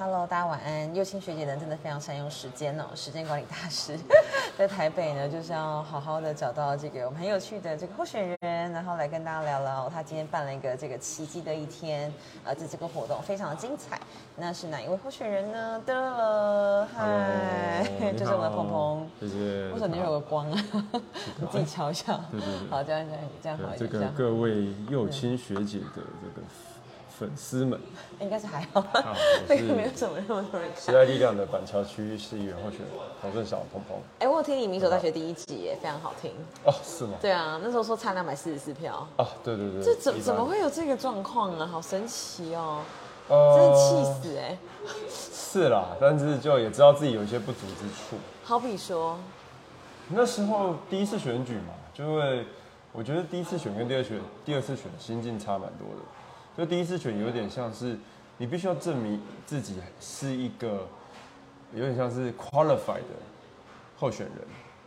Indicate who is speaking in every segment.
Speaker 1: Hello，大家晚安。幼青学姐呢，真的非常善用时间哦，时间管理大师。在台北呢，就是要好好的找到这个我们很有趣的这个候选人，然后来跟大家聊聊他今天办了一个这个奇迹的一天，呃，这这个活动非常的精彩。那是哪一位候选人呢？得了，嗨，就是我们的鹏鹏。
Speaker 2: 谢谢。
Speaker 1: 为什么你有个光啊？你自己瞧一下。
Speaker 2: 对对对。
Speaker 1: 好，这样这样这样好一
Speaker 2: 点。这个各位幼青学姐的这个。粉丝们
Speaker 1: 应该是还好，那个 没有什么那么多人
Speaker 2: 时代力量的板桥区市议员候选人黄正小鹏鹏。
Speaker 1: 哎，我有听你民所大学第一集耶，非常好听。
Speaker 2: 哦，是吗？
Speaker 1: 对啊，那时候说差两百四十四票。
Speaker 2: 啊，对对对。
Speaker 1: 这怎怎么会有这个状况啊？好神奇哦！真的气死哎。
Speaker 2: 是啦，但是就也知道自己有一些不足之处。
Speaker 1: 好比说，
Speaker 2: 那时候第一次选举嘛，就会我觉得第一次选跟第二选第二次选心境差蛮多的。就第一次选有点像是，你必须要证明自己是一个有点像是 qualified 的候选人，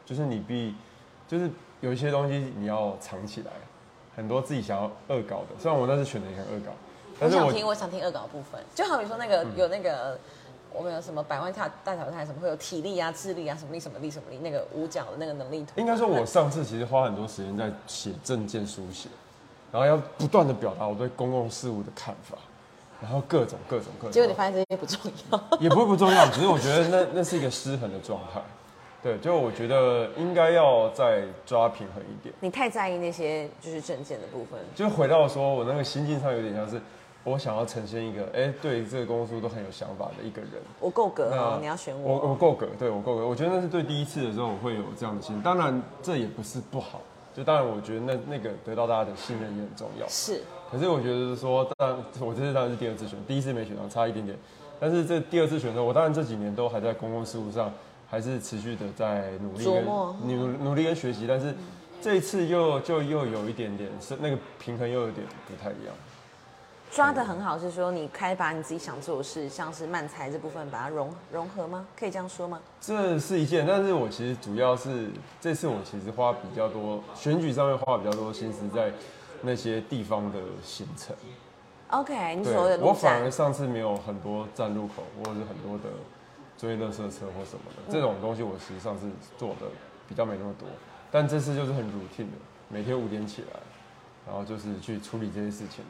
Speaker 2: 就是你必就是有一些东西你要藏起来，很多自己想要恶搞的。虽然我那次选的也很恶搞，
Speaker 1: 但是我想听我想听恶搞部分，就好比说那个有那个我们有什么百万跳大挑战什么会有体力啊、智力啊什么力什么力什么力那个五角的那个能力图。
Speaker 2: 应该说，我上次其实花很多时间在写证件书写。然后要不断的表达我对公共事务的看法，然后各种各种各种。
Speaker 1: 结果你发现这些不重要，
Speaker 2: 也不会不重要，只是我觉得那 那是一个失衡的状态。对，就我觉得应该要再抓平衡一点。
Speaker 1: 你太在意那些就是证件的部分。
Speaker 2: 就回到说我那个心境上有点像是，我想要呈现一个，哎，对这个公共事务都很有想法的一个人。
Speaker 1: 我够格哦，你要选我。
Speaker 2: 我我够格，对我够格。我觉得那是对第一次的时候我会有这样的心，当然这也不是不好。就当然，我觉得那那个得到大家的信任也很重要。
Speaker 1: 是。
Speaker 2: 可是我觉得说，当然我这次当然是第二次选，第一次没选到，差一点点。但是这第二次选的时候，我当然这几年都还在公共事务上，还是持续的在努力跟努努力跟学习。但是这一次又就又有一点点是那个平衡又有点不太一样。
Speaker 1: 抓的很好，是说你开把你自己想做的事，像是慢才这部分，把它融融合吗？可以这样说吗？
Speaker 2: 这是一件，但是我其实主要是这次我其实花比较多选举上面花比较多心思在那些地方的行程。
Speaker 1: OK，你所有的
Speaker 2: 我反而上次没有很多站路口或者是很多的追垃圾车或什么的这种东西，我实际上是做的比较没那么多。但这次就是很 routine 的，每天五点起来，然后就是去处理这些事情。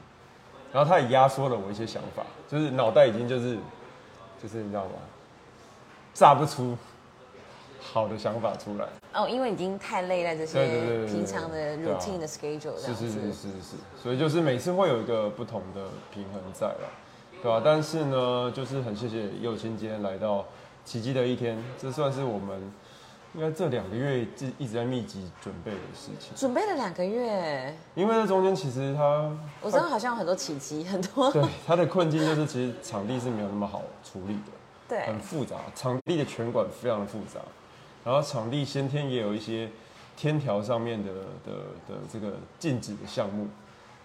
Speaker 2: 然后他也压缩了我一些想法，就是脑袋已经就是，就是你知道吗？炸不出好的想法出来。
Speaker 1: 哦，因为已经太累在这些平常的 routine 的 schedule
Speaker 2: 是是是是是，所以就是每次会有一个不同的平衡在了，对吧？但是呢，就是很谢谢佑清今天来到奇迹的一天，这算是我们。应该这两个月一一直在密集准备的事情，
Speaker 1: 准备了两个月。
Speaker 2: 因为这中间其实他，
Speaker 1: 我知道好像有很多奇迹，很多。
Speaker 2: 对，他的困境就是其实场地是没有那么好处理的，
Speaker 1: 对，
Speaker 2: 很复杂，场地的拳馆非常的复杂，然后场地先天也有一些天条上面的的的这个禁止的项目。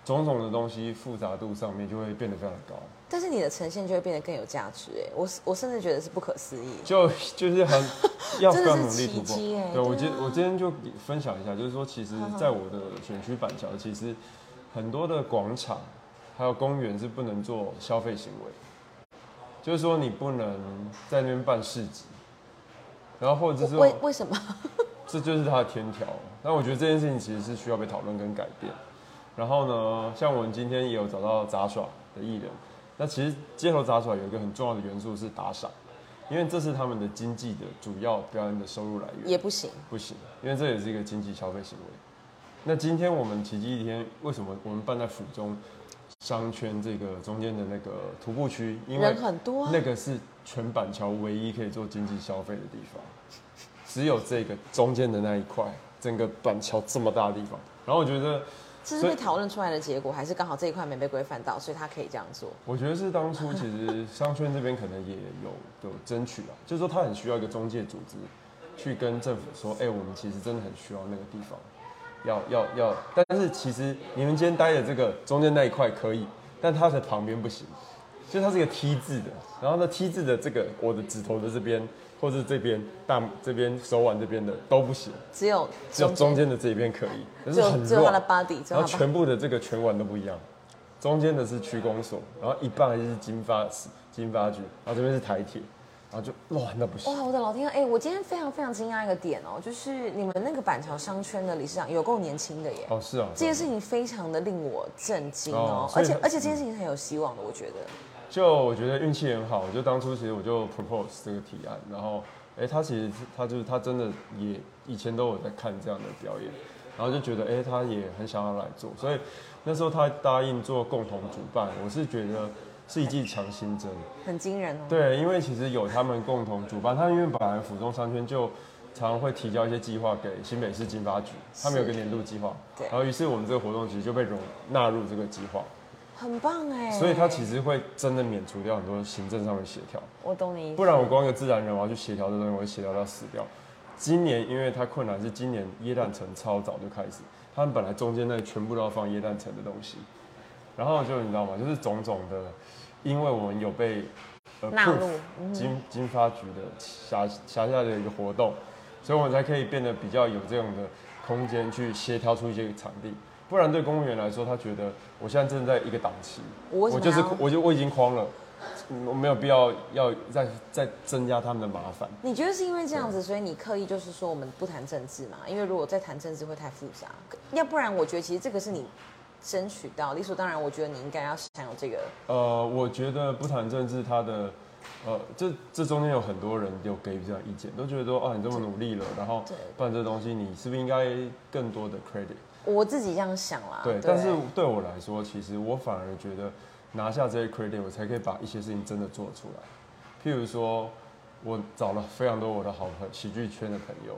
Speaker 2: 种种的东西复杂度上面就会变得非常的高，
Speaker 1: 但是你的呈现就会变得更有价值哎，我我甚至觉得是不可思议，
Speaker 2: 就就是很 要非常努
Speaker 1: 力突破。
Speaker 2: 对我今我今天就分享一下，就是说其实在我的选区板桥，其实很多的广场还有公园是不能做消费行为，就是说你不能在那边办市集，然后或者是
Speaker 1: 为为什么？
Speaker 2: 这就是它的天条。那我觉得这件事情其实是需要被讨论跟改变。然后呢，像我们今天也有找到杂耍的艺人，那其实街头杂耍有一个很重要的元素是打赏，因为这是他们的经济的主要表演的收入来源。
Speaker 1: 也不行，
Speaker 2: 不行，因为这也是一个经济消费行为。那今天我们奇迹一天为什么我们办在府中商圈这个中间的那个徒步区？因
Speaker 1: 为很多，
Speaker 2: 那个是全板桥唯一可以做经济消费的地方，只有这个中间的那一块，整个板桥这么大的地方。然后我觉得。
Speaker 1: 这是被讨论出来的结果，还是刚好这一块没被规范到，所以他可以这样做？
Speaker 2: 我觉得是当初其实商圈这边可能也有有争取啊，就是说他很需要一个中介组织，去跟政府说，哎，我们其实真的很需要那个地方，要要要，但是其实你们今天待的这个中间那一块可以，但它的旁边不行，就它是一个 T 字的，然后呢 T 字的这个我的指头的这边。或是这边大这边手腕这边的都不行，
Speaker 1: 只有
Speaker 2: 只有中间的这一边可以，
Speaker 1: 可是很只有它的 body，
Speaker 2: 然后全部的这个拳腕都不一样，中间的是屈弓手，然后一半还是金发金发局，然后这边是台铁，然后就乱到不行。
Speaker 1: 哇，我的老天啊！哎，我今天非常非常惊讶一个点哦，就是你们那个板桥商圈的理事长有够年轻的耶。
Speaker 2: 哦，是啊，
Speaker 1: 这件事情非常的令我震惊哦
Speaker 2: 哦，
Speaker 1: 而且而且这件事情是很有希望的，我觉得。
Speaker 2: 就我觉得运气很好，就当初其实我就 propose 这个提案，然后，哎、他其实他就是他真的也以前都有在看这样的表演，然后就觉得哎、他也很想要来做，所以那时候他答应做共同主办，我是觉得是一剂强心针。
Speaker 1: 很惊人哦。
Speaker 2: 对，因为其实有他们共同主办，他因为本来府中商圈就常常会提交一些计划给新北市经发局，他们有个年度计划，
Speaker 1: 对
Speaker 2: 然后于是我们这个活动其实就被融纳入这个计划，
Speaker 1: 很棒哎。
Speaker 2: 所以他其实会真的免除掉很多行政上的协调。
Speaker 1: 我懂你意思。
Speaker 2: 不然我光一个自然人，我要去协调这东西，我会协调到死掉。今年因为它困难是今年椰蛋城超早就开始，他们本来中间那全部都要放椰蛋城的东西，然后就你知道吗？就是种种的，因为我们有被呃
Speaker 1: 纳入
Speaker 2: 经经发局的辖辖下的一个活动，所以我们才可以变得比较有这样的空间去协调出一些场地。不然对公务员来说，他觉得我现在正在一个档期，
Speaker 1: 我
Speaker 2: 就是我就我已经框了，嗯我没有必要要再再增加他们的麻烦。
Speaker 1: 你觉得是因为这样子，所以你刻意就是说我们不谈政治嘛？因为如果再谈政治会太复杂，要不然我觉得其实这个是你争取到，理所当然，我觉得你应该要享有这个。
Speaker 2: 呃，我觉得不谈政治，他的呃，这这中间有很多人有给予这样意见，都觉得说啊，你这么努力了，然后
Speaker 1: 对
Speaker 2: 办这东西，你是不是应该更多的 credit？
Speaker 1: 我自己这样想啦。
Speaker 2: 对，但是对我来说，其实我反而觉得拿下这些 credit，我才可以把一些事情真的做出来。譬如说，我找了非常多我的好朋喜剧圈的朋友，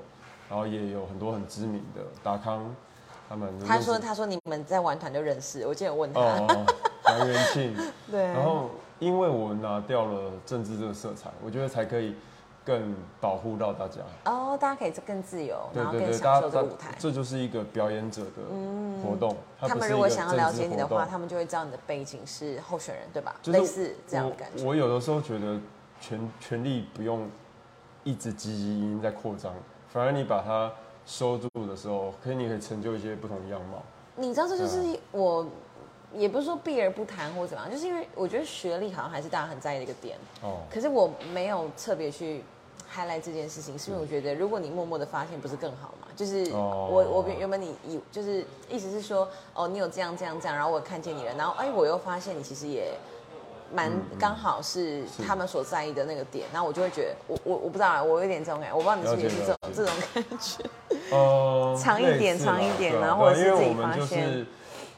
Speaker 2: 然后也有很多很知名的达康，他们
Speaker 1: 他说他说你们在玩团就认识，我记得有问他。
Speaker 2: 哦，哦杨元庆。
Speaker 1: 对。
Speaker 2: 然后，因为我拿掉了政治这个色彩，我觉得才可以更保护到大家。
Speaker 1: 哦，大家可以更自由，然后更享受这个舞台。
Speaker 2: 这就是一个表演者的活动。它
Speaker 1: 他们如果想要了解你的话，他们就会知道你的背景是候选人，对吧？
Speaker 2: 就是
Speaker 1: 类似这样的感觉。
Speaker 2: 我我有的时候觉得权权力不用一直积极音在扩张，反而你把它收住的时候，可以你可以成就一些不同的样貌。
Speaker 1: 你知道，这就是
Speaker 2: 嗯
Speaker 1: 我，也不是说避而不谈或怎么样，就是因为我觉得学历好像还是大家很在意的一个点。
Speaker 2: 哦，
Speaker 1: 可是我没有特别去 highlight 这件事情，是因为我觉得如果你默默的发现，不是更好吗？就是
Speaker 2: 哦
Speaker 1: 我我原本你以就是意思是说，哦，你有这样这样这样，然后我看见你了，然后哎，我又发现你其实也。蛮
Speaker 2: 嗯
Speaker 1: 刚好是
Speaker 2: 是
Speaker 1: 他们所在意的那个点，然后我就会觉得，我我我不知道啊，我有点这种感觉，我不知道你是不是也是这种这种感觉。
Speaker 2: 呃，
Speaker 1: 长一点长一点然后或者是自己发现
Speaker 2: 是，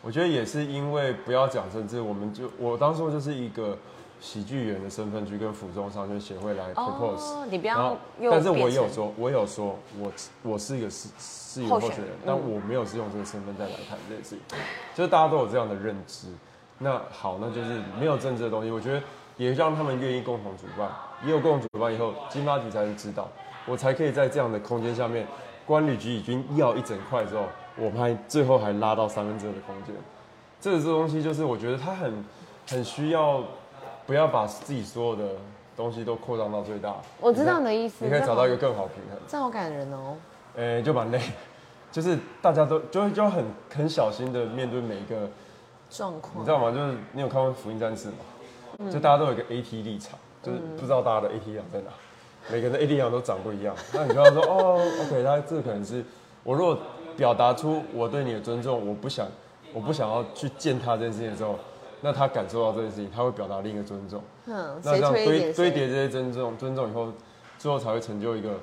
Speaker 2: 我觉得也是因为不要讲政治，我们就我当初就是一个喜剧员的身份去跟府中商圈协会来 propose，、
Speaker 1: 哦，你不要又
Speaker 2: 但是我也有说，我有说我我是一个市市议员
Speaker 1: 候选人。
Speaker 2: 但我没有是用这个身份再来谈这件事情，就是大家都有这样的认知。那好，那就是没有政治的东西，我觉得也让他们愿意共同主办，也有共同主办以后，金发局才能知道，我才可以在这样的空间下面，关旅局已经要一整块之后，我们还最后还拉到三分之二的空间。这个这东西就是我觉得他很很需要，不要把自己所有的东西都扩张到最大。
Speaker 1: 我知道你的意思
Speaker 2: 你可以找到一个更好平衡。
Speaker 1: 这好感人哦。
Speaker 2: 呃、就蛮累，就是大家都就会就很很小心的面对每一个，
Speaker 1: 状况，
Speaker 2: 你知道吗？就是你有看过《福音战士》吗？
Speaker 1: 嗯
Speaker 2: 就大家都有一个 AT 立场，就是不知道大家的 AT 立场在哪，每个人的 AT 立场都长不一样。那你就要说哦，OK，他这个可能是我如果表达出我对你的尊重，我不想我不想要去践踏这件事情的时候，那他感受到这件事情，他会表达另一个尊重。
Speaker 1: 嗯，
Speaker 2: 那这样堆堆叠这些尊重尊重以后，最后才会成就一个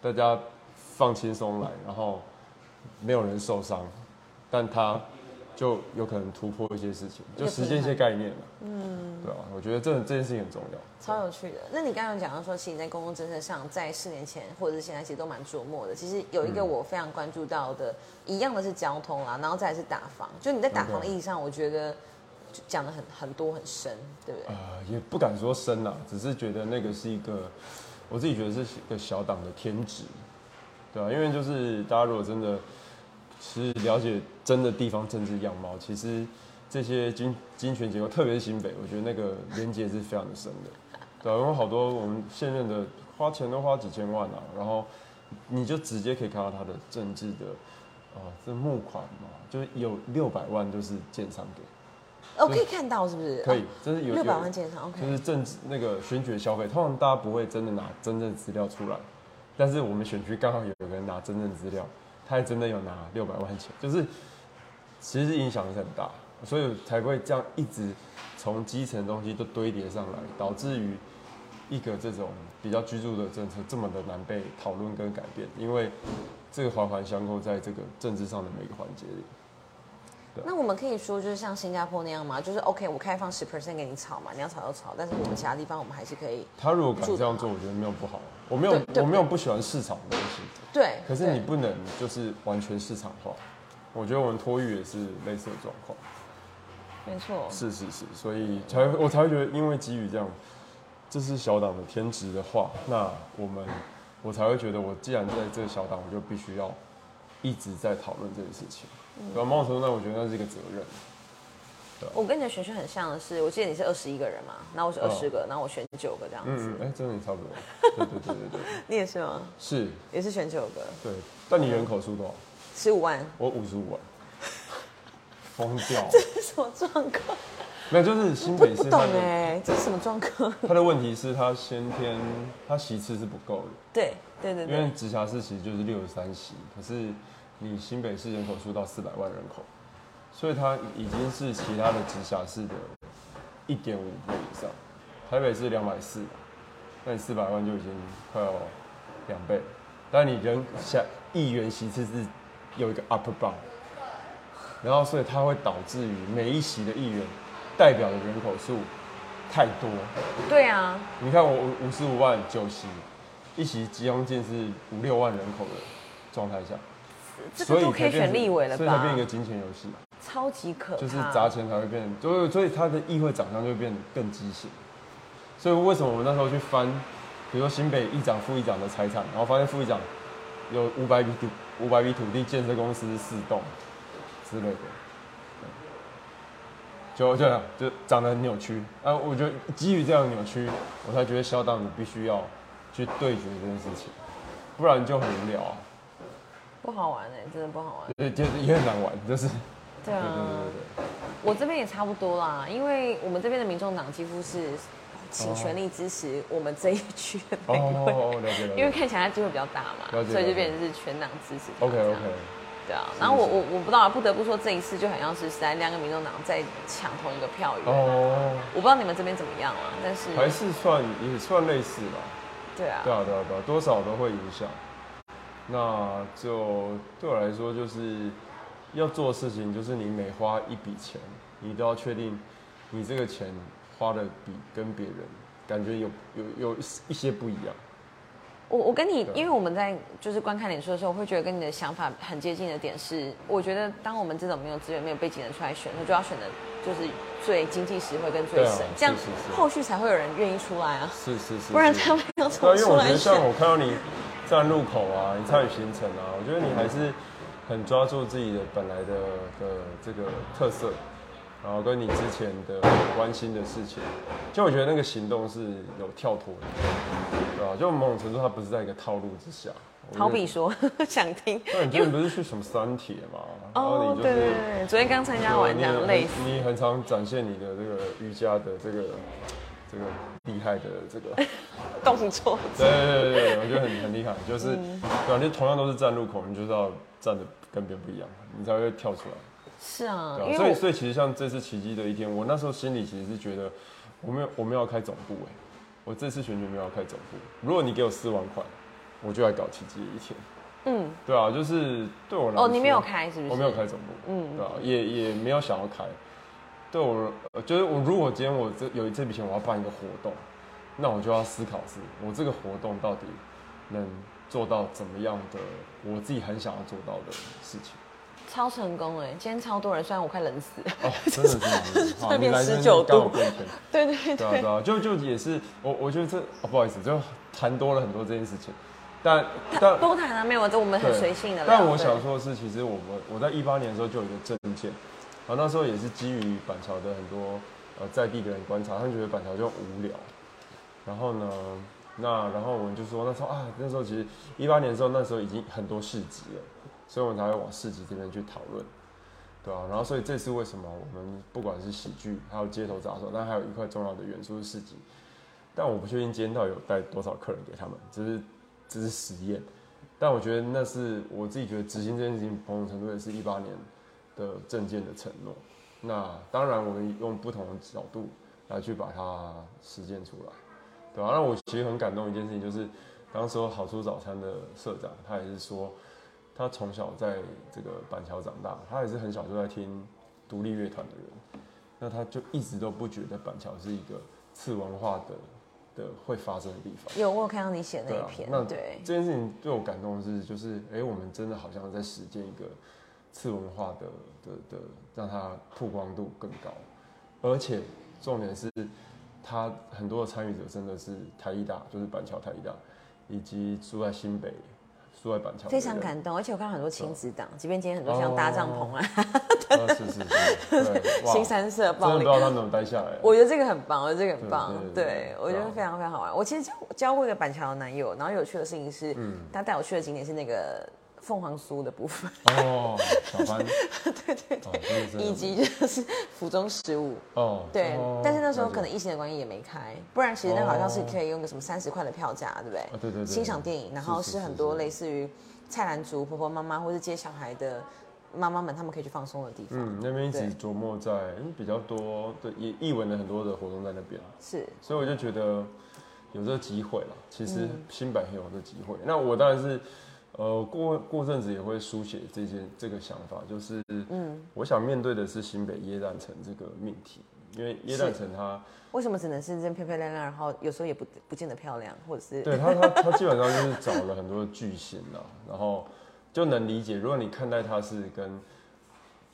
Speaker 2: 大家放轻松来，然后没有人受伤，但他就有可能突破一些事情，就实现一些概念了。嗯，对啊，我觉得这这件事情很重要。
Speaker 1: 超有趣的。那你刚刚有讲到说，其实你在公共政策上，在四年前或者是现在，其实都蛮琢磨的。其实有一个
Speaker 2: 嗯
Speaker 1: 我非常关注到的，一样的是交通啦，然后再来是打房。就你在打房的意义上，我觉得就讲的很很多很深，对不对？
Speaker 2: 呃，也不敢说深啦，只是觉得那个是一个，我自己觉得是一个小党的天职，对啊，因为就是大家如果真的是了解真的地方政治样貌，其实这些金金权结构，特别是新北，我觉得那个连接是非常的深的，对啊，因为好多我们现任的花钱都花几千万啊，然后你就直接可以看到他的政治的，啊、这募款嘛，就是有六百万都是建商给。
Speaker 1: 哦，可以看到是不是？
Speaker 2: 可以，这是有
Speaker 1: 六百万建商，OK，
Speaker 2: 就是政治那个选举的消费，通常大家不会真的拿真正资料出来，但是我们选区刚好有个人拿真正资料，他还真的有拿六百万钱，就是其实影响是很大，所以才会这样一直从基层东西都堆叠上来，导致于一个这种比较居住的政策这么的难被讨论跟改变，因为这个环环相扣在这个政治上的每个环节里。
Speaker 1: 那我们可以说就是像新加坡那样吗？就是 OK，我开放十 percent 给你炒嘛，你要炒就炒，但是我们其他地方我们还是可以。
Speaker 2: 他如果敢这样做，我觉得没有不好。我没有我没有不喜欢市场的东西，
Speaker 1: 对，
Speaker 2: 可是你不能就是完全市场化。我觉得我们托育也是类似的状况。
Speaker 1: 没错，
Speaker 2: 是是是，所以才会我才会觉得，因为基于这样，这是小党的天职的话，那我们我才会觉得，我既然在这个小党，我就必须要一直在讨论这件事情。
Speaker 1: 嗯
Speaker 2: 对吧？某种程度上，我觉得那是一个责任。
Speaker 1: 我跟你的选区很像的是，我记得你是二十一个人嘛，然后我是二十个，然后我选九个这样子。
Speaker 2: 嗯嗯，哎、真的差不多。对对对对对，
Speaker 1: 你也是吗？
Speaker 2: 是，
Speaker 1: 也是选九个，
Speaker 2: 对。但你人口数多少？
Speaker 1: 十五万，
Speaker 2: 我五十五万，疯掉。
Speaker 1: 这是什么状况？
Speaker 2: 没有，就是新
Speaker 1: 不不懂
Speaker 2: 北市它的
Speaker 1: 哎，这是什么状况？
Speaker 2: 他的问题是他先天他席次是不够的。
Speaker 1: 对对对
Speaker 2: 因为
Speaker 1: 对，
Speaker 2: 直辖市其实就是六十三席，可是你新北市人口数到四百万人口，所以它已经是其他的直辖市的一点五倍以上。台北是两百四，那你四百万就已经快要两倍，但你人下议员席次是有一个 upper bound，然后所以它会导致于每一席的议员代表的人口数太多，
Speaker 1: 对啊，
Speaker 2: 你看我五五十五万九席，一席将近是五六万人口的状态下，
Speaker 1: 这个都可以选立委了吧
Speaker 2: 所以才变一？个金钱游戏，
Speaker 1: 超级可怕，
Speaker 2: 就是砸钱才会变，所以所以他的议会长相就会变得更畸形。所以为什么我们那时候去翻，比如说新北议长、副议长的财产，然后发现副议长有五百笔土五百笔土地建设公司四栋之类的，就就这样就长得很扭曲啊！我觉得基于这样的扭曲，我才觉得小党你必须要去对决这件事情，不然就很无聊啊，
Speaker 1: 不好玩哎，真的不好玩。
Speaker 2: 对，就是也很难玩，就是
Speaker 1: 对啊，
Speaker 2: 对对对对
Speaker 1: 我这边也差不多啦，因为我们这边的民众党几乎是请全力支持我们这一区的
Speaker 2: 哦，了解了解，
Speaker 1: 因为看起来他机会比较大嘛，所以就变成是全党支持
Speaker 2: OK OK
Speaker 1: 对啊，然后我我我不知道啊，不得不说这一次就好像是实在两个民众党在抢同一个票源，
Speaker 2: 哦，
Speaker 1: 我不知道你们这边怎么样啊，但是
Speaker 2: 还是算也算类似吧，
Speaker 1: 对啊。
Speaker 2: 对，啊对啊对啊，多少都会影响。那就对我来说，就是要做的事情，就是你每花一笔钱，你都要确定你这个钱花的比跟别人感觉有有有一些不一样。
Speaker 1: 我我跟你，因为我们在就是观看脸书的时候，我会觉得跟你的想法很接近的点是，我觉得当我们这种没有资源、没有背景的人出来选，那就要选的就是最经济实惠跟最省，这样后续才会有人愿意出来啊，
Speaker 2: 是是是，
Speaker 1: 不然
Speaker 2: 是
Speaker 1: 他们要怎
Speaker 2: 对啊，因为我觉得像？我看到你站路口啊，你参与行程啊，我觉得你还是很抓住自己的本来的的这个特色，然后跟你之前的关心的事情，就我觉得那个行动是有跳脱的，对吧、就某种程度它不是在一个套路之下。
Speaker 1: 好比，说 想听，
Speaker 2: 那你最近不是去什么三铁嘛？然后
Speaker 1: 哦，
Speaker 2: 你就是
Speaker 1: 对对对，昨天刚参加完这样
Speaker 2: 对
Speaker 1: 类似，
Speaker 2: 你你很常展现你的这个瑜伽的这个这个厉害的这个。
Speaker 1: 动作，
Speaker 2: 对对对对，我觉得很很厉害，就是
Speaker 1: 嗯
Speaker 2: 对啊，就同样都是站路口，你就是要站的跟别人不一样，你才会跳出来。
Speaker 1: 是啊，
Speaker 2: 对啊，所以所以其实像这次奇迹的一天，我那时候心里其实是觉得，我没有我没有要开总部哎，我这次选举没有要开总部。如果你给我四万块，我就来搞奇迹的一天。
Speaker 1: 嗯，
Speaker 2: 对啊，就是对我来说，
Speaker 1: 哦，你没有开是不是？
Speaker 2: 我没有开总部，
Speaker 1: 嗯
Speaker 2: 对啊，也也没有想要开。对我，呃就是我如果今天我这有这笔钱，我要办一个活动，那我就要思考是，我这个活动到底能做到怎么样的，我自己很想要做到的事情。
Speaker 1: 超成功哎，今天超多人，虽然我快冷死了，
Speaker 2: 哦，真的是，好，
Speaker 1: 这边
Speaker 2: 你来这边
Speaker 1: 19度
Speaker 2: 刚好变天，
Speaker 1: 对对
Speaker 2: 对啊，对啊，就就也是我我觉得这，哦，不好意思，就谈多了很多这件事情，但但
Speaker 1: 多谈啊，没有，这我们很
Speaker 2: 对
Speaker 1: 随性的。
Speaker 2: 但我想说的是，其实我们我在一八年的时候就有一个证件，然后那时候也是基于板桥的很多呃在地的人观察，他们觉得板桥就无聊，然后呢，那然后我们就说那时候啊，那时候其实一八年的时候，那时候已经很多市集了，所以我们才会往市集这边去讨论。对啊，然后所以这次为什么我们不管是喜剧，还有街头杂耍，但还有一块重要的元素是市集，但我不确定今天到底有带多少客人给他们，只是只是实验，但我觉得那是我自己觉得执行这件事情，某种程度也是一八年的证件的承诺。那当然，我们用不同的角度来去把它实践出来，对吧、那我其实很感动一件事情，就是当时候好处早餐的社长，他也是说，他从小在这个板桥长大，他也是很小就在听独立乐团的人，那他就一直都不觉得板桥是一个次文化的的会发生的地方。
Speaker 1: 有我有看到你写那
Speaker 2: 对啊
Speaker 1: 一篇，
Speaker 2: 那
Speaker 1: 对，
Speaker 2: 这件事情对我感动的是，就是哎、我们真的好像在实践一个次文化的的的，让它曝光度更高，而且重点是，他很多的参与者真的是台艺大，就是板桥台艺大，以及住在新北、住在板桥，
Speaker 1: 非常感动，而且我看到很多亲子党，即便今天很多像搭帐篷啊、
Speaker 2: 啊，是是是，哇，
Speaker 1: 新三色
Speaker 2: 真
Speaker 1: 暴力
Speaker 2: 的不知道他们怎么待下来的。
Speaker 1: 我觉得这个很棒，我觉得这个很棒，
Speaker 2: 对
Speaker 1: 我觉得非常非常好玩。我其实交交过一个板桥的男友，然后有趣的事情是，
Speaker 2: 嗯
Speaker 1: 他带我去的景点是那个凤凰酥的部分，
Speaker 2: 哦，小班，对对对，
Speaker 1: 以及就是府中食物。
Speaker 2: 哦，
Speaker 1: 对，
Speaker 2: 哦
Speaker 1: 但是那时候可能疫情的关系也没开，不然其实那个好像是可以用个什么三十块的票价，对不对？
Speaker 2: 啊对对对
Speaker 1: 欣赏电影，然后
Speaker 2: 是
Speaker 1: 很多
Speaker 2: 是
Speaker 1: 类似于菜篮族、婆婆妈妈或是接小孩的妈妈们，他们可以去放松的地方。
Speaker 2: 嗯，那边一直琢磨在嗯比较多的也译文的很多的活动在那边，
Speaker 1: 是，
Speaker 2: 所以我就觉得有这个机会了。其实
Speaker 1: 嗯
Speaker 2: 新版很有这个机会。那我当然是呃过过阵子也会书写这件这个想法，就是
Speaker 1: 嗯，
Speaker 2: 我想面对的是新北耶诞城这个命题，因为耶诞城它
Speaker 1: 为什么只能是这漂漂亮亮，然后有时候也不不见得漂亮，或者是
Speaker 2: 对它它它基本上就是找了很多的巨星啦，然后就能理解，如果你看待它是跟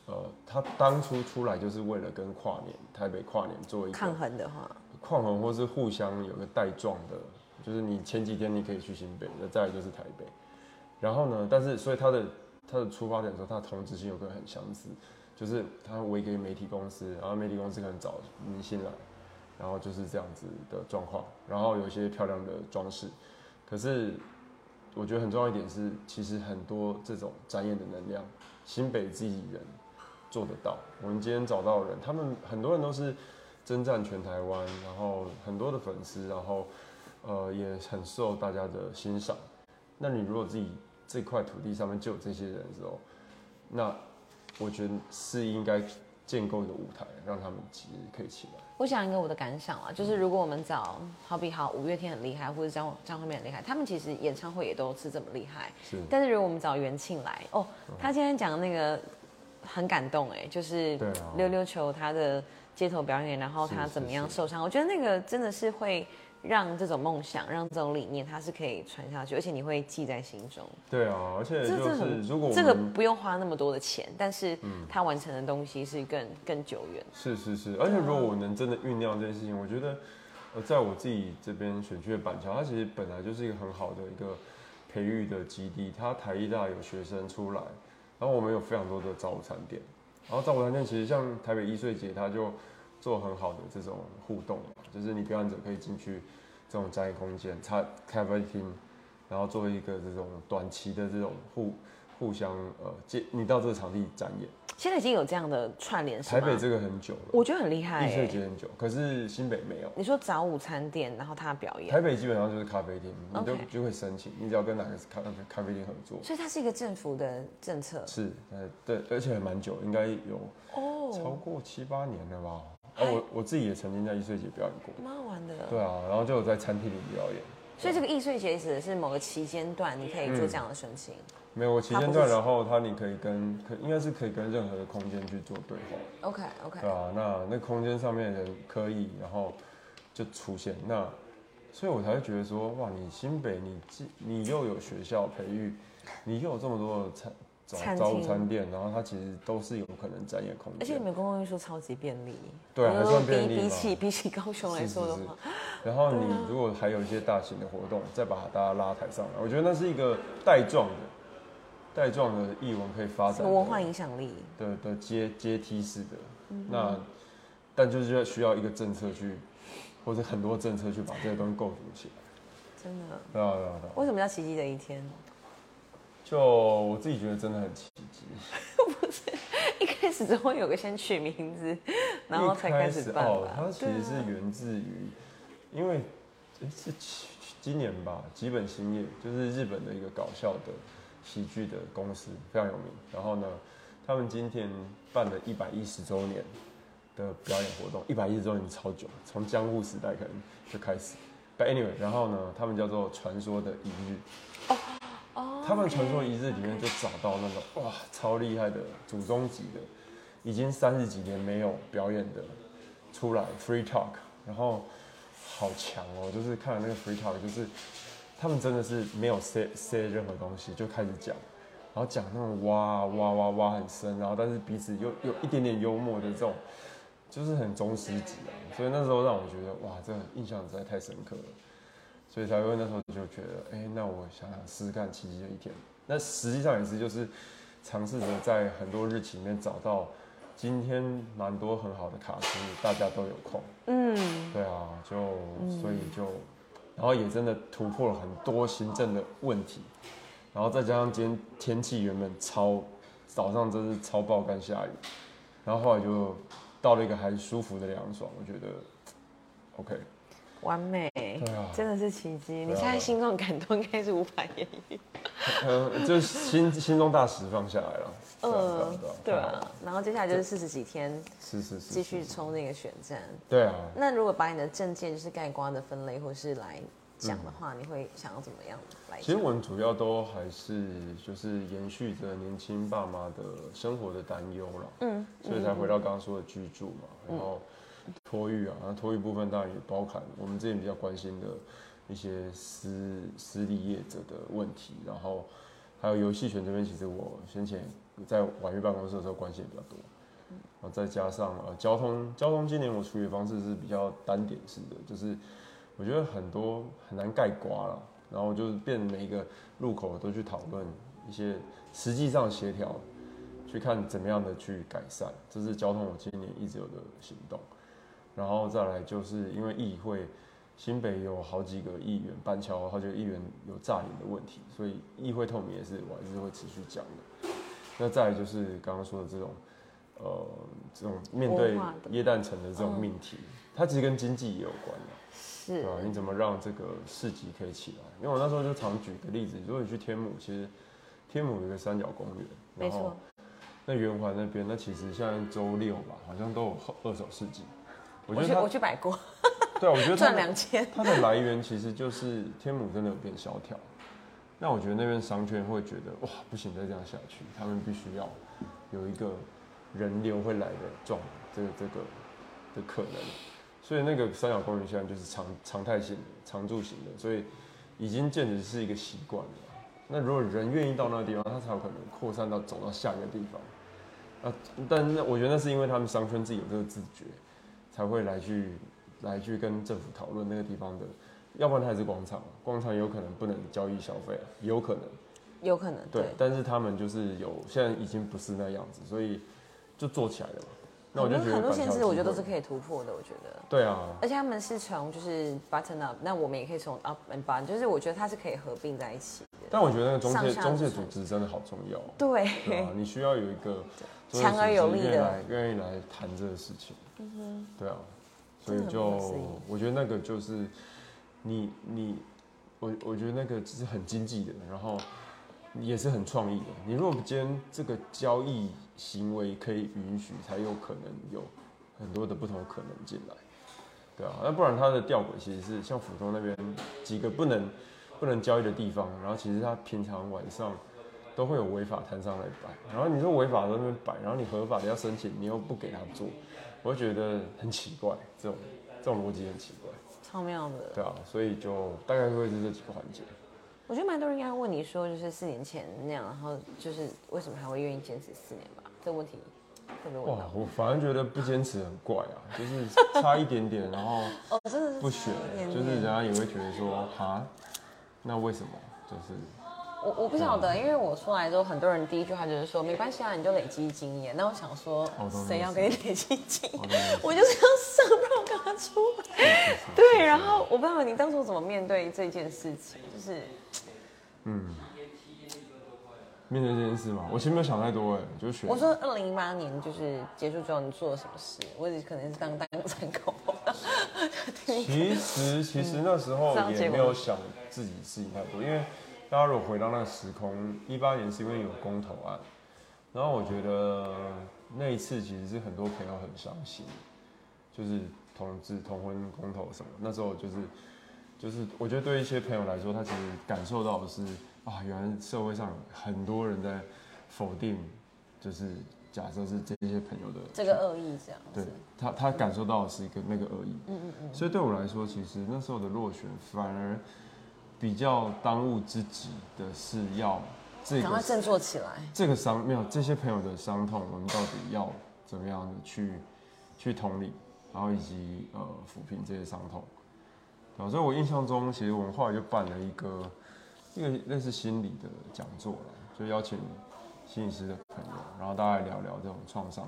Speaker 2: 呃，它当初出来就是为了跟跨年台北跨年做一个
Speaker 1: 抗衡的话，
Speaker 2: 抗衡，或是互相有个带状的，就是你前几天你可以去新北，那再来就是台北，然后呢，但是所以他的他的出发点说，他，的同质性有个很相似，就是他委给媒体公司，然后媒体公司可能找明星来，然后就是这样子的状况，然后有一些漂亮的装饰，可是我觉得很重要一点是，其实很多这种展演的能量，新北自己人做得到。我们今天找到的人，他们很多人都是征战全台湾，然后很多的粉丝，然后呃也很受大家的欣赏。那你如果自己这块土地上面就有这些人的时候，那我觉得是应该建构一个舞台，让他们其实可以起来。
Speaker 1: 我想一个我的感想啊，就是如果我们找好比好五月天很厉害，或者张张惠妹很厉害，他们其实演唱会也都是这么厉害。
Speaker 2: 是，
Speaker 1: 但是如果我们找元庆来，哦，他今天讲的那个很感动哎，就是溜溜球他的街头表演，然后他怎么样
Speaker 2: 是
Speaker 1: 受伤，我觉得那个真的是会让这种梦想，让这种理念，它是可以传下去，而且你会记在心中。
Speaker 2: 对啊，而且
Speaker 1: 这
Speaker 2: 就是如果
Speaker 1: 这个不用花那么多的钱，但是它完成的东西是更更久远。
Speaker 2: 是是是，而且如果我能真的酝酿这件事情，我觉得，呃，在我自己这边选区的板桥，它其实本来就是一个很好的一个培育的基地。它台艺大有学生出来，然后我们有非常多的早午餐店，然后早午餐店其实像台北一岁节，它就做很好的这种互动，就是你表演者可以进去这种展演空间，它咖啡厅，然后做一个这种短期的这种互互相呃接，你到这个场地展演。
Speaker 1: 现在已经有这样的串联？
Speaker 2: 台北这个很久了。
Speaker 1: 我觉得很厉害、
Speaker 2: 易碎
Speaker 1: 欸。
Speaker 2: 节很久，可是新北没有。
Speaker 1: 你说早午餐店，然后他表演，
Speaker 2: 台北基本上就是咖啡厅，你就就会申请，你只要跟哪个咖咖啡厅合作。
Speaker 1: 所以它是一个政府的政策
Speaker 2: 是，呃，对，而且还蛮久，应该有超
Speaker 1: 哦，
Speaker 2: 过七八年了吧。啊，我我自己也曾经在易碎节表演过。
Speaker 1: 蛮好玩的。
Speaker 2: 对啊，然后就有在餐厅里表演。
Speaker 1: 所以这个易碎节指的是某个期间段，你可以做这样的申请。
Speaker 2: 没有，我期间段，然后它你可以跟，可应该是可以跟任何的空间去做对话。
Speaker 1: OK OK，
Speaker 2: 对啊，那那空间上面的人可以，然后就出现那，所以我才会觉得说，哇，你新北你既你又有学校培育，你又有这么多的餐早
Speaker 1: 餐
Speaker 2: 早午餐店，然后它其实都是有可能展演空间
Speaker 1: 而且你。们公共运输超级便利。
Speaker 2: 对啊还算
Speaker 1: 比比
Speaker 2: 便利嘛
Speaker 1: 起比起高雄来
Speaker 2: 是是是
Speaker 1: 说的话，
Speaker 2: 然后你如果还有一些大型的活动，再把大家拉台上来，我觉得那是一个带状的、带状的艺文可以发展的
Speaker 1: 文化影响力？
Speaker 2: 的的阶阶梯式的，
Speaker 1: 嗯
Speaker 2: 那但就是需要一个政策去，或者很多政策去把这些东西构筑起来。
Speaker 1: 真的？
Speaker 2: 对啊对啊对啊，
Speaker 1: 为什么叫奇迹的一天？
Speaker 2: 就我自己觉得真的很奇迹。
Speaker 1: 一开始总会有个先取名字，然后才开始办
Speaker 2: 哦，它其实是源自于，因为是去今年吧，吉本兴业就是日本的一个搞笑的喜剧的公司，非常有名。然后呢，他们今天办了一百一十周年的表演活动，一百一十周年超久，从江户时代可能就开始。But anyway，然后呢，他们叫做传说的一日。
Speaker 1: 哦，
Speaker 2: 他们传说一日里面就找到那种哇超厉害的祖宗级的，已经三十几年没有表演的出来 free talk，然后好强哦，就是看了那个 free talk，就是他们真的是没有 say say 任何东西就开始讲，然后讲那种哇哇哇哇很深，然后但是彼此又有一点点幽默的这种，就是很宗师级啊，所以那时候让我觉得哇，这个印象实在太深刻了。所以才会那时候就觉得，哎、那我想想试试看奇迹的一天。那实际上也是就是尝试着在很多日期里面找到今天蛮多很好的卡司，大家都有空。
Speaker 1: 嗯，
Speaker 2: 对啊，就所以就，然后也真的突破了很多行政的问题，然后再加上今天天气原本超早上真是超爆干下雨，然后后来就到了一个还舒服的凉爽，我觉得 OK。
Speaker 1: 完美，
Speaker 2: 对啊
Speaker 1: 真的是奇迹。你
Speaker 2: 对啊
Speaker 1: 现在心中的感动应该是无法言喻。
Speaker 2: 呃，就是心心中大石放下来了。
Speaker 1: 嗯，对
Speaker 2: 啊
Speaker 1: 啊。然后接下来就是四十几天，
Speaker 2: 是是是，
Speaker 1: 继续冲那个选战。
Speaker 2: 对啊，
Speaker 1: 那如果把你的证件就是盖瓜的分类，或是来讲的话，你会想要怎么样来？
Speaker 2: 其实我们主要都还是就是延续着年轻爸妈的生活的担忧了，
Speaker 1: 嗯，
Speaker 2: 所以才回到刚刚说的居住嘛，然后托育啊，那托育部分当然也包含我们之前比较关心的一些私私立业者的问题，然后还有游戏权这边，其实我先前在晚月办公室的时候关心也比较多，然后再加上呃交通交通，今年我处理的方式是比较单点式的，就是我觉得很多很难盖刮了，然后就是变每一个路口都去讨论一些实际上协调，去看怎么样的去改善，这是交通我今年一直有的行动。然后再来就是因为议会新北有好几个议员，板桥好几个议员有诈领的问题，所以议会透明也是我还是会持续讲的。那再来就是刚刚说的这种，呃，这种面对耶诞城的这种命题，它其实跟经济也有关的。
Speaker 1: 是
Speaker 2: 对吧？你怎么让这个市集可以起来？因为我那时候就常举个例子，如果你去天母，其实天母有一个三角公园，然后那圆环那边，那其实现在周六吧，好像都有二手市集。我
Speaker 1: 我去
Speaker 2: 觉得它，
Speaker 1: 我去买过，
Speaker 2: 对啊，我觉得它
Speaker 1: 赚
Speaker 2: 的
Speaker 1: 两千。
Speaker 2: 它的来源其实就是天母真的有变萧条。那我觉得那边商圈会觉得哇，不行，再这样下去，他们必须要有一个人流会来的状这个这个的可能。所以那个三角公园现在就是常常态性的、常驻型的，所以已经简直是一个习惯了。那如果人愿意到那个地方，他才有可能扩散到走到下一个地方。啊，但那我觉得那是因为他们商圈自己有这个自觉，才会来去来去跟政府讨论那个地方的，要不然它还是广场，广场有可能不能交易消费啊，有可能。
Speaker 1: 有可能
Speaker 2: 对，但是他们就是有现在已经不是那样子，所以就做起来了嘛。那我就觉得
Speaker 1: 很多限制，我觉得都是可以突破的。我觉得，
Speaker 2: 对啊，
Speaker 1: 而且他们是从就是 button up，那我们也可以从 up and button，就是我觉得它是可以合并在一起的。
Speaker 2: 但我觉得那个中介中介
Speaker 1: 组
Speaker 2: 组织真的好重要。
Speaker 1: 对，
Speaker 2: 对啊，你需要有一个
Speaker 1: 强而有力的
Speaker 2: 愿意来谈这个事情。对啊，所以就我觉得那个就是你你我我觉得那个就是很经济的，然后也是很创意的。你如果今天这个交易行为可以允许，才有可能有很多的不同可能进来。对啊，那不然它的吊轨其实是像府中那边几个不能不能交易的地方，然后其实它平常晚上都会有违法摊上来摆，然后你说违法的在那边摆，然后你合法的要申请，你又不给他做，我会觉得很奇怪，这种这种逻辑很奇怪，
Speaker 1: 超妙的。
Speaker 2: 对啊，所以就大概会是这几个环节。
Speaker 1: 我觉得蛮多人应该问你说，就是四年前那样，然后就是为什么还会愿意坚持四年吧？这个问题会不会问到？，
Speaker 2: 哇我反而觉得不坚持很怪啊，就是差一点点，然后
Speaker 1: 哦，真的是
Speaker 2: 不选就是人家也会觉得说，哈，那为什么？就是
Speaker 1: 我我不晓得，因为我出来之后，很多人第一句话就是说，没关系啊，你就累积经验。那我想说谁要给你累积经验？我就是要上，不然我干嘛出来？对，然后我不知道你当初怎么面对这件事情，就是
Speaker 2: 嗯，面对这件事嘛，我其实没有想太多哎，就选。
Speaker 1: 我说二零一八年就是结束之后，你做了什么事？我也可能是当当个参考。
Speaker 2: 其实其实那时候也没有想自己事情太多，因为大家如果回到那个时空，一八年是因为有公投案，然后我觉得那一次其实是很多朋友很伤心，就是同志同婚公投什么，那时候就是就是我觉得对一些朋友来说，他其实感受到的是啊，原来社会上很多人在否定，就是假设是这些朋友的
Speaker 1: 这个恶意这样，
Speaker 2: 对他他感受到的是一个那个恶意，嗯嗯嗯，所以对我来说，其实那时候的落选反而比较当务之急的是要这个
Speaker 1: 赶快振作起来，
Speaker 2: 这个伤没有这些朋友的伤痛，我们到底要怎么样的去去同理，然后以及呃抚平这些伤痛，啊，所以我印象中，其实我们后来就办了一个一个类似心理的讲座了，就邀请心理师的朋友，然后大家来聊聊这种创伤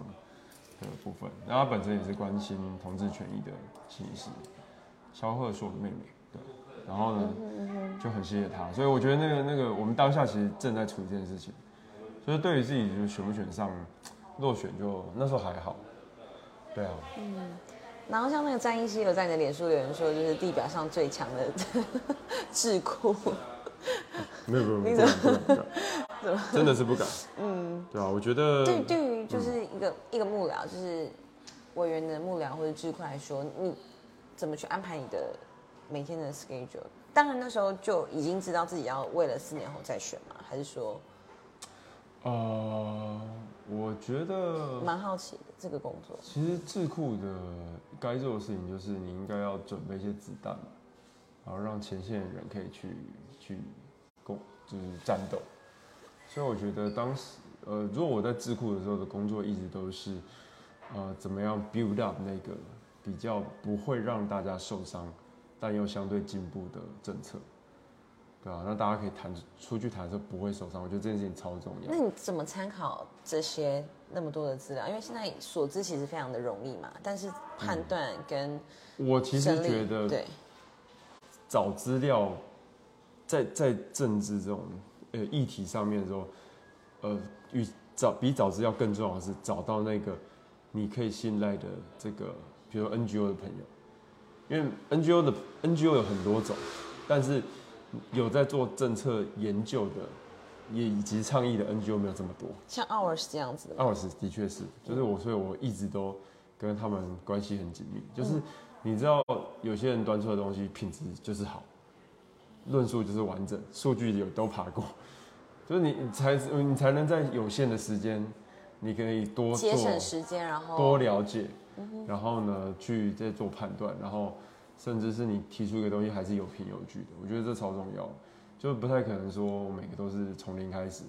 Speaker 2: 的部分。然后他本身也是关心同志权益的心理师，肖鹤是我的妹妹，对。然后呢，就很谢谢他。所以我觉得那个那个，我们当下其实正在处理这件事情。所以对于自己就选不选上落选，就那时候还好。对啊。
Speaker 1: 嗯。然后像那个詹医师有在你的脸书留言说，就是地表上最强的 智库。
Speaker 2: 没有没有没有，真的是不敢。嗯，对啊，我觉得
Speaker 1: 对对于就是一个一个幕僚，就是委员的幕僚或者智库来说，你怎么去安排你的每天的 schedule？当然那时候就已经知道自己要为了四年后再选嘛，还是说？
Speaker 2: 呃，我觉得
Speaker 1: 蛮好奇的这个工作。
Speaker 2: 其实智库的该做的事情就是你应该要准备一些子弹，然后让前线的人可以去去攻，就是战斗。所以我觉得当时，呃，如果我在智库的时候的工作一直都是，呃，怎么样 build up 那个比较不会让大家受伤，但又相对进步的政策。对啊，那大家可以谈出去谈的时候不会受伤，我觉得这件事情超重要。
Speaker 1: 那你怎么参考这些那么多的资料？因为现在所知其实非常的容易嘛，但是判断跟
Speaker 2: 我其实觉得
Speaker 1: 对
Speaker 2: 找资料，在在政治这种呃议题上面的时候，呃，与找比找资料更重要的是找到那个你可以信赖的这个，比如 NGO 的朋友，因为 NGO 的 NGO 有很多种，但是。有在做政策研究的，也以及倡议的 NGO 没有这么多，
Speaker 1: 像 Ours 这样子的。
Speaker 2: Ours 的确是，就是我，所以我一直都跟他们关系很紧密。就是你知道，有些人端出的东西品质就是好，论述就是完整，数据有都爬过，就是你才你才能在有限的时间，你可以多
Speaker 1: 节省时间，然后
Speaker 2: 多了解，然后呢去再做判断，然后。甚至是你提出一个东西还是有凭有据的，我觉得这超重要，就不太可能说我每个都是从零开始。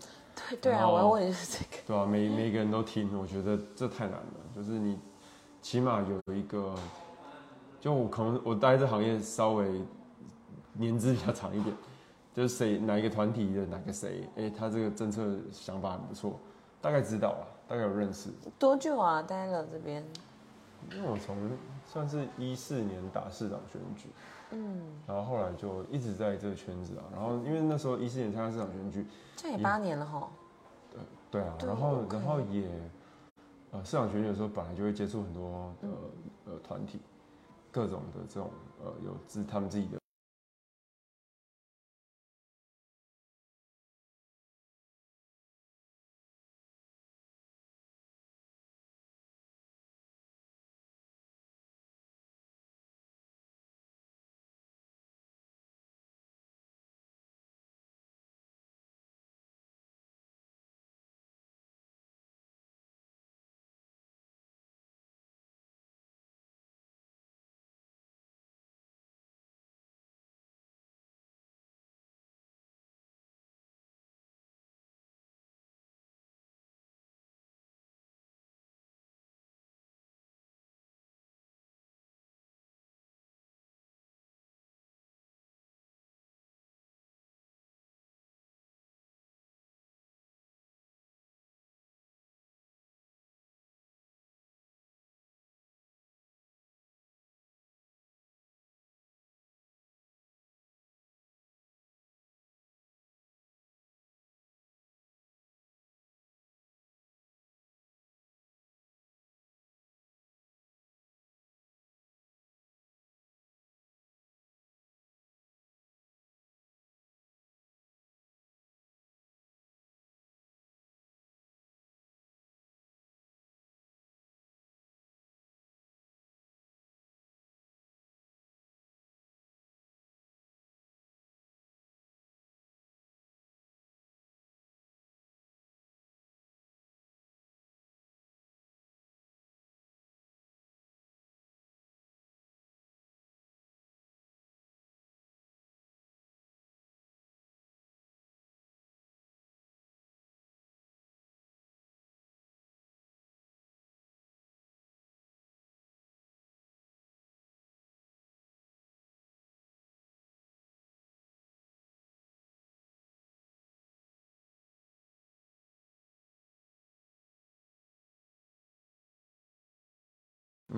Speaker 1: 对对啊，我要问的是这个。
Speaker 2: 对啊，每每个人都听，我觉得这太难了。就是你起码有一个，就我可能我待这行业稍微年资比较长一点，就是谁哪一个团体的哪个谁，哎，他这个政策想法很不错，大概知道啊，大概有认识。
Speaker 1: 多久啊？待了这边？
Speaker 2: 因为我从算是一四年打市长选举，嗯，然后后来就一直在这个圈子啊，然后因为那时候一四年参加市长选举，
Speaker 1: 这也八年了哈，
Speaker 2: 对对啊，然后然后也，呃，市长选举的时候本来就会接触很多呃呃团体，各种的这种呃有自他们自己的。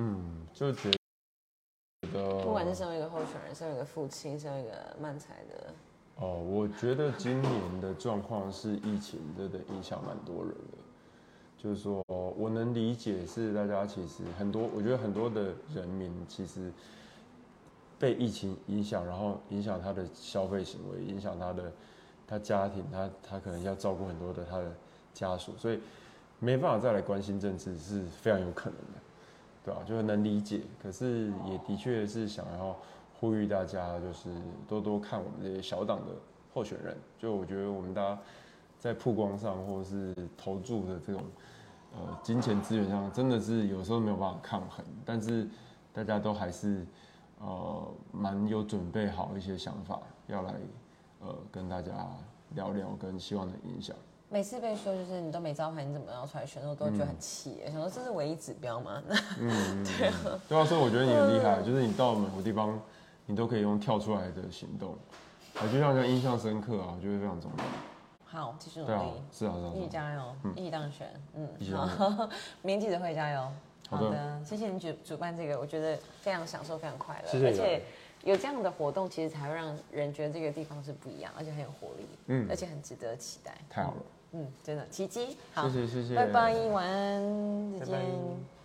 Speaker 2: 嗯，就觉得
Speaker 1: 不管是身为一个候选人，身为一个父亲，身为一个漫才的，
Speaker 2: 哦，我觉得今年的状况是疫情真的影响蛮多人的。就是说我能理解是大家其实很多，我觉得很多的人民其实被疫情影响，然后影响他的消费行为，影响他的他家庭，他他可能要照顾很多的他的家属，所以没办法再来关心政治是非常有可能的，对吧？就是能理解，可是也的确是想要呼吁大家，就是多多看我们这些小党的候选人，就我觉得我们大家在曝光上或者是投注的这种。呃，金钱资源上真的是有时候没有办法抗衡，但是大家都还是呃蛮有准备好一些想法，要来呃跟大家聊聊，跟希望的影响。
Speaker 1: 每次被说就是你都没招牌，你怎么要出来选？我都觉得很气，想说这是唯一指标吗？
Speaker 2: 嗯，对啊，对啊，所以我觉得你很厉害，就是你到某个地方，你都可以用跳出来的行动，啊，就像像印象深刻啊，我觉得非常重要。
Speaker 1: 好，继续努
Speaker 2: 对啊
Speaker 1: 力，，
Speaker 2: 是啊，是啊，
Speaker 1: 一起
Speaker 2: 啊
Speaker 1: 加油，一起当选，嗯
Speaker 2: 一起当，
Speaker 1: 好，明天记者会加油。
Speaker 2: 好的
Speaker 1: 好的，谢谢你主主办这个，我觉得非常享受，非常快乐，
Speaker 2: 谢谢
Speaker 1: 而且有这样的活动，其实才会让人觉得这个地方是不一样，而且很有活力，
Speaker 2: 嗯
Speaker 1: 而且很值得期待。
Speaker 2: 太好了，
Speaker 1: 嗯，真的奇迹。好，
Speaker 2: 谢谢谢谢，
Speaker 1: 拜拜，晚安，再
Speaker 2: 拜拜
Speaker 1: 见。